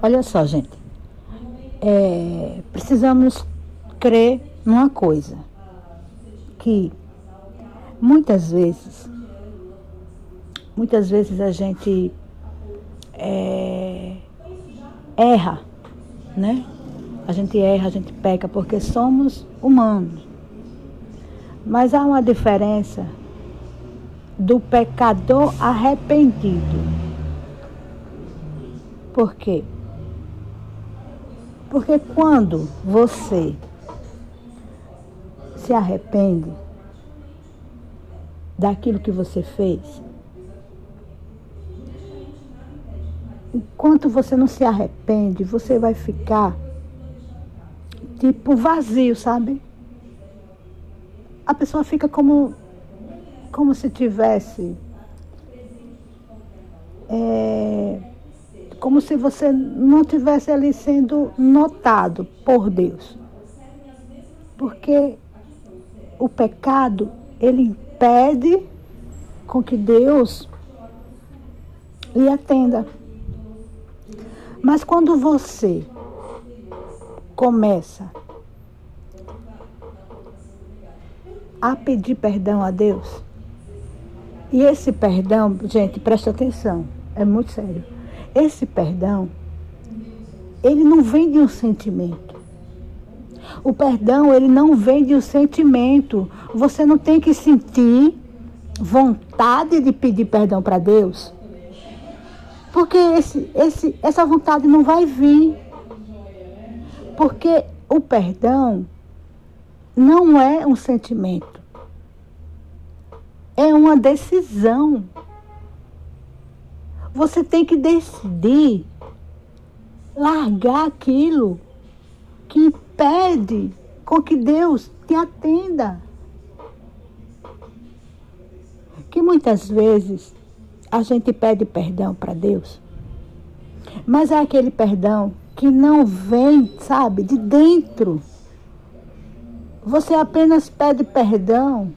Olha só, gente. É, precisamos crer numa coisa. Que muitas vezes, muitas vezes a gente é, erra, né? A gente erra, a gente peca porque somos humanos. Mas há uma diferença do pecador arrependido. Por quê? Porque quando você se arrepende daquilo que você fez, enquanto você não se arrepende, você vai ficar tipo vazio, sabe? A pessoa fica como como se tivesse é, como se você não tivesse ali sendo notado por Deus. Porque o pecado, ele impede com que Deus lhe atenda. Mas quando você começa a pedir perdão a Deus, e esse perdão, gente, presta atenção, é muito sério. Esse perdão, ele não vem de um sentimento. O perdão, ele não vem de um sentimento. Você não tem que sentir vontade de pedir perdão para Deus. Porque esse, esse, essa vontade não vai vir. Porque o perdão não é um sentimento. É uma decisão. Você tem que decidir largar aquilo que impede com que Deus te atenda. Que muitas vezes a gente pede perdão para Deus, mas é aquele perdão que não vem, sabe, de dentro. Você apenas pede perdão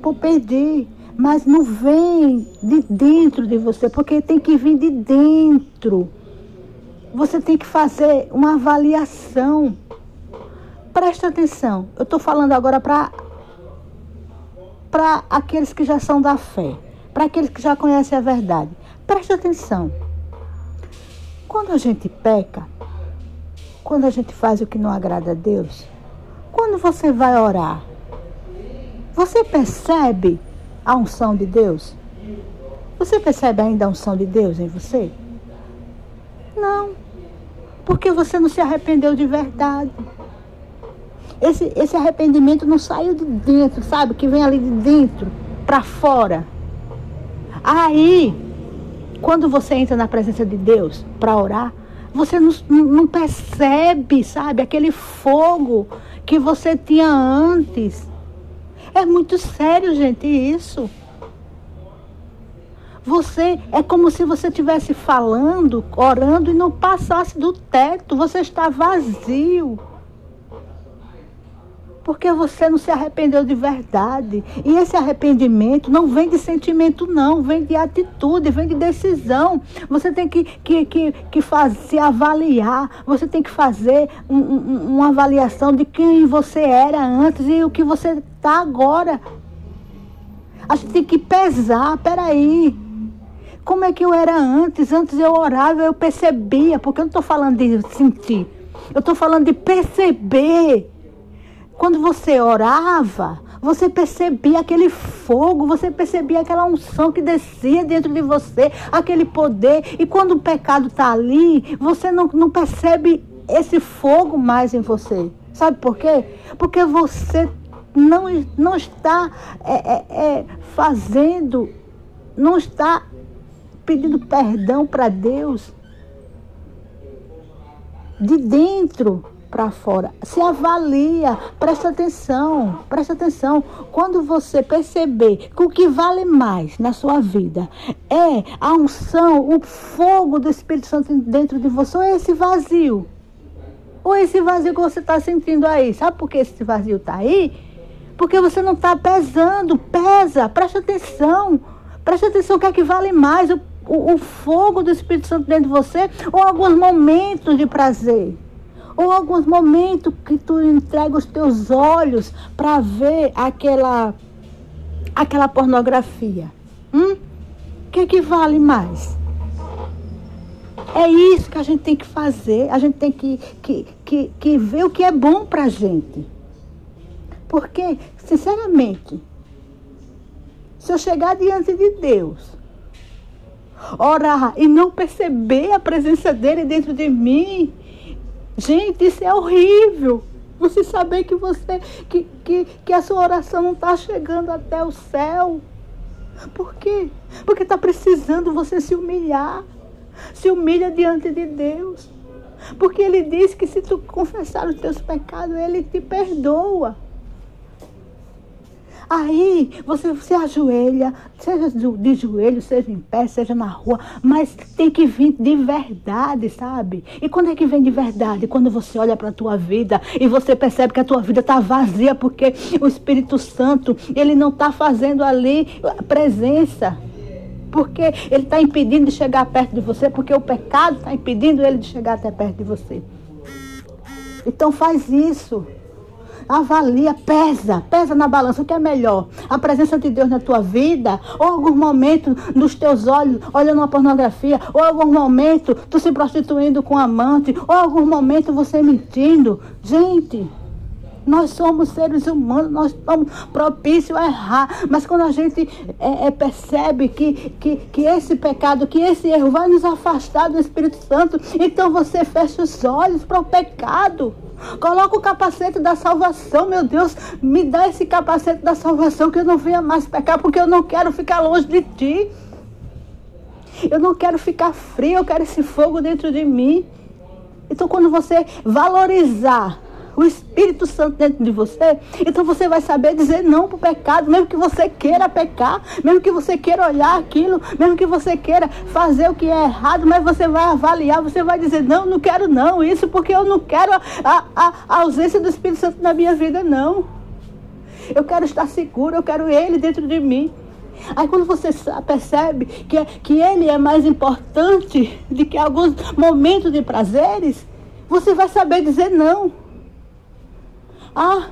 por pedir, mas não vem de dentro de você, porque tem que vir de dentro. Você tem que fazer uma avaliação. Presta atenção, eu estou falando agora para para aqueles que já são da fé, para aqueles que já conhecem a verdade. Presta atenção. Quando a gente peca, quando a gente faz o que não agrada a Deus, quando você vai orar, você percebe a unção de Deus? Você percebe ainda a unção de Deus em você? Não. Porque você não se arrependeu de verdade. Esse, esse arrependimento não saiu de dentro, sabe? Que vem ali de dentro para fora. Aí, quando você entra na presença de Deus para orar, você não, não percebe, sabe? Aquele fogo que você tinha antes. É muito sério, gente, isso. Você é como se você estivesse falando, orando e não passasse do teto. Você está vazio. Porque você não se arrependeu de verdade. E esse arrependimento não vem de sentimento, não, vem de atitude, vem de decisão. Você tem que, que, que, que se avaliar, você tem que fazer um, um, uma avaliação de quem você era antes e o que você está agora. A gente tem que pesar, peraí. Como é que eu era antes? Antes eu orava, eu percebia, porque eu não estou falando de sentir. Eu estou falando de perceber. Quando você orava, você percebia aquele fogo, você percebia aquela unção que descia dentro de você, aquele poder. E quando o pecado está ali, você não, não percebe esse fogo mais em você. Sabe por quê? Porque você não, não está é, é, é, fazendo, não está pedindo perdão para Deus de dentro para fora. Se avalia, presta atenção, presta atenção. Quando você perceber que o que vale mais na sua vida é a unção, o fogo do Espírito Santo dentro de você, ou é esse vazio. Ou esse vazio que você está sentindo aí. Sabe por que esse vazio está aí? Porque você não está pesando, pesa, presta atenção. Presta atenção o que é que vale mais, o o, o fogo do Espírito Santo dentro de você, ou alguns momentos de prazer. Ou alguns momentos que tu entrega os teus olhos para ver aquela aquela pornografia. Hum? O que, que vale mais? É isso que a gente tem que fazer. A gente tem que, que, que, que ver o que é bom para a gente. Porque, sinceramente, se eu chegar diante de Deus, orar e não perceber a presença dele dentro de mim, gente, isso é horrível. Você saber que você que, que, que a sua oração não está chegando até o céu. Por quê? Porque está precisando você se humilhar. Se humilha diante de Deus. Porque ele diz que se tu confessar os teus pecados, ele te perdoa. Aí você se ajoelha, seja de joelho, seja em pé, seja na rua, mas tem que vir de verdade, sabe? E quando é que vem de verdade? Quando você olha para a tua vida e você percebe que a tua vida está vazia porque o Espírito Santo, ele não está fazendo ali presença. Porque ele está impedindo de chegar perto de você, porque o pecado está impedindo ele de chegar até perto de você. Então faz isso. Avalia, pesa, pesa na balança. O que é melhor? A presença de Deus na tua vida? Ou algum momento nos teus olhos olhando uma pornografia? Ou algum momento tu se prostituindo com amante? Ou algum momento você mentindo? Gente. Nós somos seres humanos, nós estamos propícios a errar. Mas quando a gente é, é, percebe que, que, que esse pecado, que esse erro vai nos afastar do Espírito Santo, então você fecha os olhos para o pecado. Coloca o capacete da salvação, meu Deus. Me dá esse capacete da salvação que eu não venha mais pecar, porque eu não quero ficar longe de ti. Eu não quero ficar frio, eu quero esse fogo dentro de mim. Então, quando você valorizar o Espírito Santo dentro de você, então você vai saber dizer não para o pecado, mesmo que você queira pecar, mesmo que você queira olhar aquilo, mesmo que você queira fazer o que é errado, mas você vai avaliar, você vai dizer, não, não quero não, isso porque eu não quero a, a, a ausência do Espírito Santo na minha vida, não. Eu quero estar seguro, eu quero Ele dentro de mim. Aí quando você percebe que, que Ele é mais importante do que alguns momentos de prazeres, você vai saber dizer não. Ah,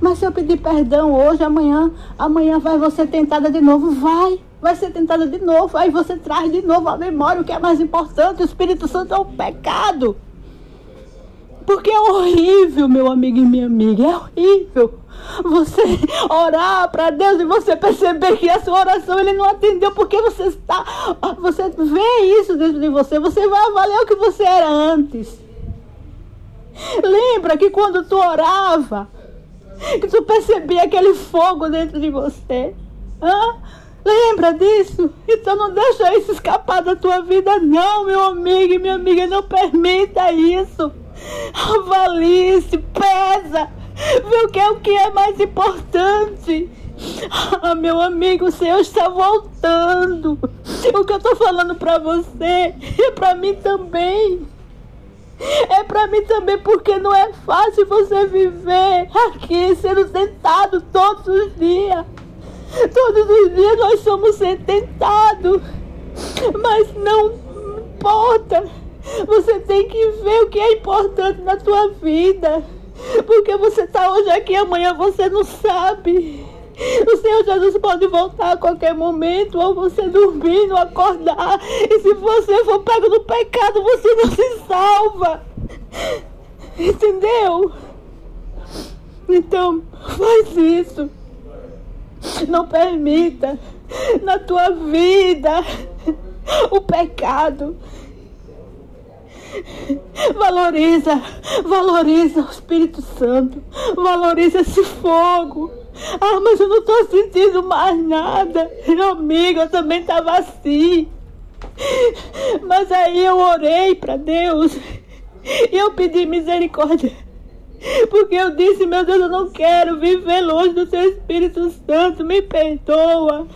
mas se eu pedir perdão hoje, amanhã, amanhã vai você tentada de novo. Vai, vai ser tentada de novo. Aí você traz de novo a memória o que é mais importante. O Espírito Santo é o pecado. Porque é horrível, meu amigo e minha amiga, é horrível. Você orar para Deus e você perceber que a sua oração ele não atendeu porque você está, você vê isso dentro de você, você vai avaliar o que você era antes. Lembra que quando tu orava, que tu percebia aquele fogo dentro de você? Hã? Lembra disso? Então não deixa isso escapar da tua vida, não, meu amigo e minha amiga. Não permita isso. Avalie-se, pesa. Vê o que é o que é mais importante. Ah, meu amigo, o Senhor está voltando. O que eu estou falando para você é para mim também. É para mim também porque não é fácil você viver aqui sendo tentado todos os dias. Todos os dias nós somos tentados. Mas não importa. Você tem que ver o que é importante na tua vida. Porque você está hoje aqui, amanhã você não sabe. O Senhor Jesus pode voltar a qualquer momento, ou você dormir, não acordar. E se você for pego no pecado, você não se salva. Entendeu? Então, faz isso. Não permita na tua vida o pecado. Valoriza, valoriza o Espírito Santo, valoriza esse fogo. Ah, mas eu não estou sentindo mais nada. Amigo, eu também estava assim. Mas aí eu orei para Deus e eu pedi misericórdia. Porque eu disse, meu Deus, eu não quero viver longe do seu Espírito Santo. Me perdoa.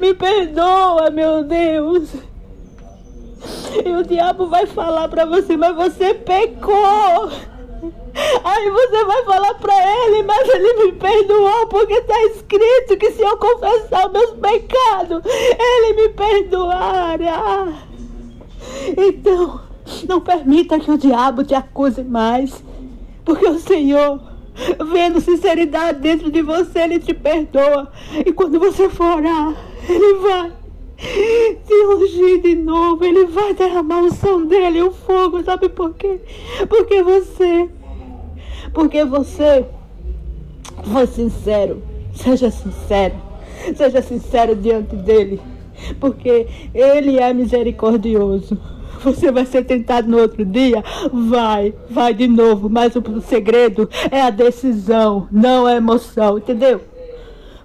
Me perdoa, meu Deus. E o diabo vai falar para você, mas você pecou. Aí você vai falar para ele, mas ele me perdoou porque está escrito que se eu confessar meus pecados, ele me perdoará. Então, não permita que o diabo te acuse mais, porque o Senhor, vendo sinceridade dentro de você, ele te perdoa. E quando você for orar, ele vai se ungir de novo, ele vai derramar o som dele, o fogo, sabe por quê? Porque você porque você foi sincero. Seja sincero. Seja sincero diante dele. Porque ele é misericordioso. Você vai ser tentado no outro dia? Vai, vai de novo. Mas o segredo é a decisão, não a emoção, entendeu?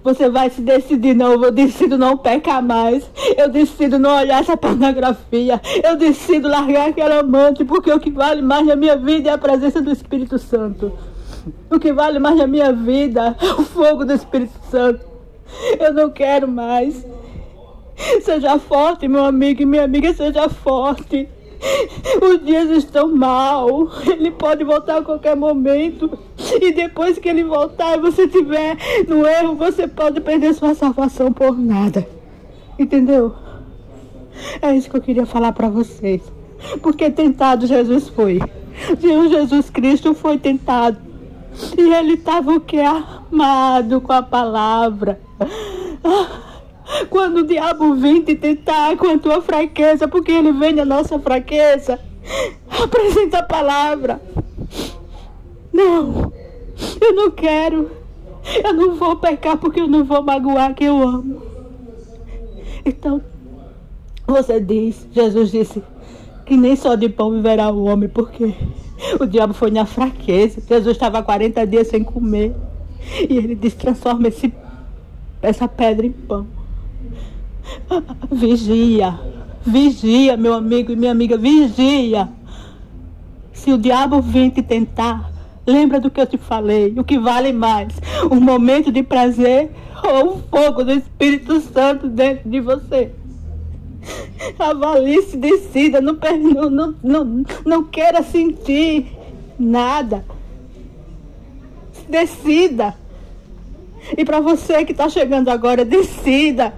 Você vai se decidir, não, eu decido não pecar mais. Eu decido não olhar essa pornografia. Eu decido largar aquele amante, porque o que vale mais na minha vida é a presença do Espírito Santo. O que vale mais na minha vida é o fogo do Espírito Santo. Eu não quero mais. Seja forte, meu amigo e minha amiga, seja forte. Os dias estão mal. Ele pode voltar a qualquer momento. E depois que ele voltar e você estiver no erro, você pode perder sua salvação por nada. Entendeu? É isso que eu queria falar para vocês. Porque tentado Jesus foi. Jesus Cristo foi tentado. E ele estava o que? Armado com a palavra. Ah, quando o diabo vem te tentar com a tua fraqueza, porque ele vem da nossa fraqueza, apresenta a palavra. Não, eu não quero. Eu não vou pecar porque eu não vou magoar quem eu amo. Então, você diz, Jesus disse, que nem só de pão viverá o homem, porque o diabo foi na fraqueza. Jesus estava 40 dias sem comer. E ele disse: transforma esse, essa pedra em pão. Vigia, vigia, meu amigo e minha amiga, vigia. Se o diabo vir te tentar, lembra do que eu te falei. O que vale mais? Um momento de prazer ou o fogo do Espírito Santo dentro de você? Avalie-se, decida, não, não, não, não queira sentir nada. Decida. E para você que está chegando agora, decida.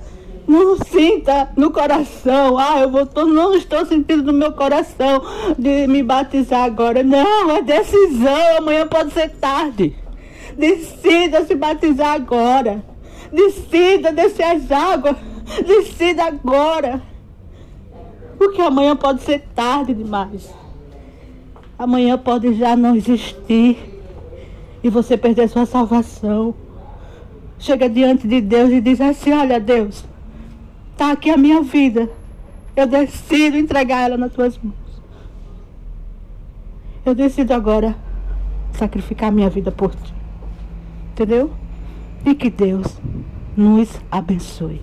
Não sinta no coração, ah, eu vou, tô, não estou sentindo no meu coração de me batizar agora. Não, é decisão, amanhã pode ser tarde. Decida se batizar agora. Decida descer as águas. Decida agora. Porque amanhã pode ser tarde demais. Amanhã pode já não existir. E você perder sua salvação. Chega diante de Deus e diz assim: Olha, Deus, está aqui a minha vida. Eu decido entregar ela nas tuas mãos. Eu decido agora sacrificar a minha vida por ti. Entendeu? E que Deus nos abençoe.